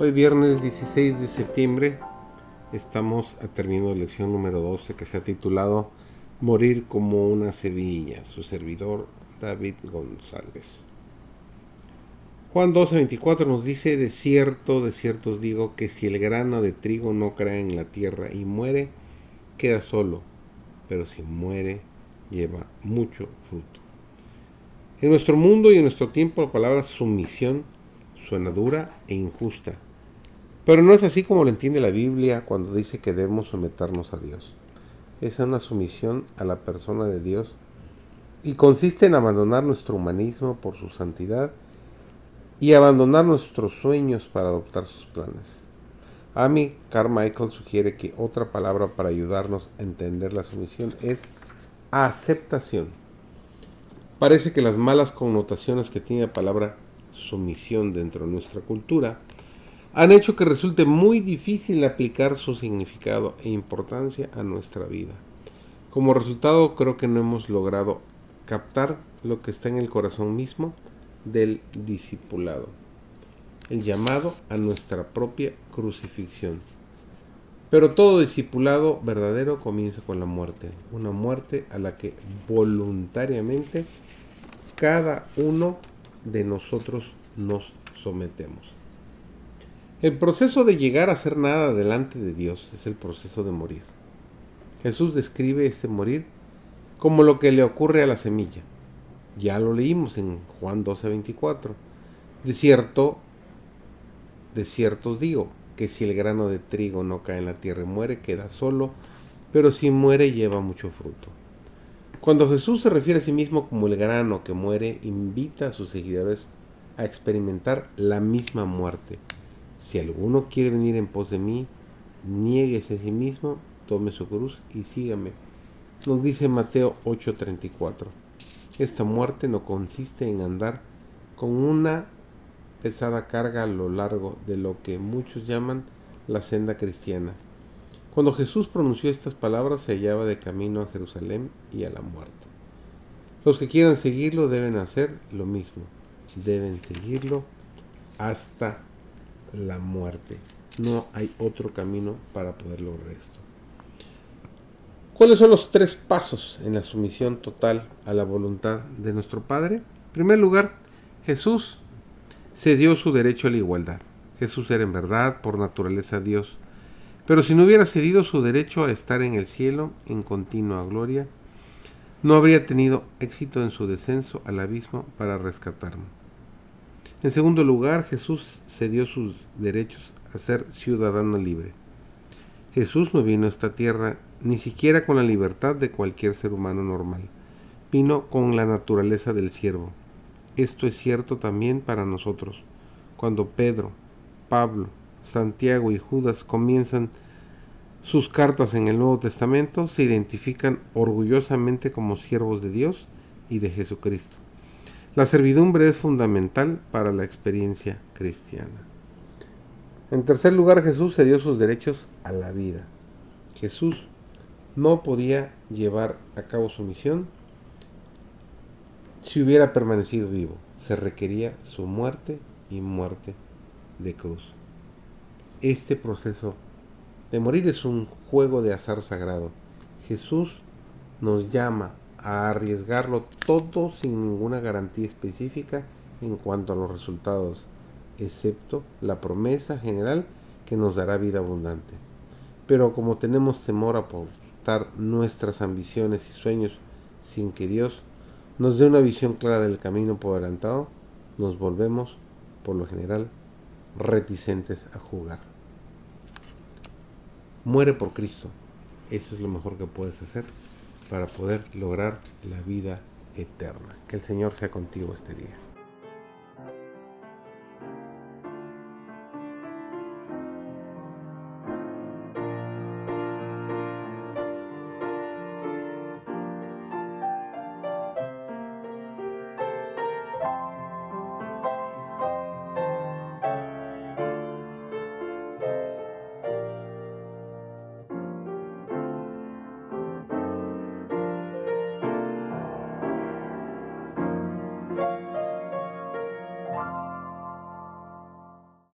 Hoy viernes 16 de septiembre estamos a terminando la lección número 12 que se ha titulado Morir como una sevilla, su servidor David González. Juan 12:24 nos dice, de cierto, de cierto os digo que si el grano de trigo no cae en la tierra y muere, queda solo, pero si muere, lleva mucho fruto. En nuestro mundo y en nuestro tiempo la palabra sumisión suena dura e injusta pero no es así como lo entiende la Biblia cuando dice que debemos someternos a Dios. Es una sumisión a la persona de Dios y consiste en abandonar nuestro humanismo por su santidad y abandonar nuestros sueños para adoptar sus planes. Amy Carmichael sugiere que otra palabra para ayudarnos a entender la sumisión es aceptación. Parece que las malas connotaciones que tiene la palabra sumisión dentro de nuestra cultura han hecho que resulte muy difícil aplicar su significado e importancia a nuestra vida. Como resultado, creo que no hemos logrado captar lo que está en el corazón mismo del discipulado, el llamado a nuestra propia crucifixión. Pero todo discipulado verdadero comienza con la muerte, una muerte a la que voluntariamente cada uno de nosotros nos sometemos. El proceso de llegar a ser nada delante de Dios es el proceso de morir. Jesús describe este morir como lo que le ocurre a la semilla. Ya lo leímos en Juan 12:24. De cierto, de cierto digo, que si el grano de trigo no cae en la tierra y muere, queda solo, pero si muere lleva mucho fruto. Cuando Jesús se refiere a sí mismo como el grano que muere, invita a sus seguidores a experimentar la misma muerte si alguno quiere venir en pos de mí, nieguese a sí mismo, tome su cruz y sígame. Nos dice Mateo 8:34. Esta muerte no consiste en andar con una pesada carga a lo largo de lo que muchos llaman la senda cristiana. Cuando Jesús pronunció estas palabras se hallaba de camino a Jerusalén y a la muerte. Los que quieran seguirlo deben hacer lo mismo. Deben seguirlo hasta la muerte. No hay otro camino para poder lograr esto. ¿Cuáles son los tres pasos en la sumisión total a la voluntad de nuestro Padre? En primer lugar, Jesús cedió su derecho a la igualdad. Jesús era en verdad por naturaleza Dios. Pero si no hubiera cedido su derecho a estar en el cielo en continua gloria, no habría tenido éxito en su descenso al abismo para rescatarnos. En segundo lugar, Jesús cedió sus derechos a ser ciudadano libre. Jesús no vino a esta tierra ni siquiera con la libertad de cualquier ser humano normal. Vino con la naturaleza del siervo. Esto es cierto también para nosotros. Cuando Pedro, Pablo, Santiago y Judas comienzan sus cartas en el Nuevo Testamento, se identifican orgullosamente como siervos de Dios y de Jesucristo. La servidumbre es fundamental para la experiencia cristiana. En tercer lugar, Jesús cedió sus derechos a la vida. Jesús no podía llevar a cabo su misión si hubiera permanecido vivo. Se requería su muerte y muerte de cruz. Este proceso de morir es un juego de azar sagrado. Jesús nos llama a arriesgarlo todo sin ninguna garantía específica en cuanto a los resultados, excepto la promesa general que nos dará vida abundante. Pero como tenemos temor a aportar nuestras ambiciones y sueños sin que Dios nos dé una visión clara del camino por adelantado, nos volvemos, por lo general, reticentes a jugar. Muere por Cristo. Eso es lo mejor que puedes hacer para poder lograr la vida eterna. Que el Señor sea contigo este día.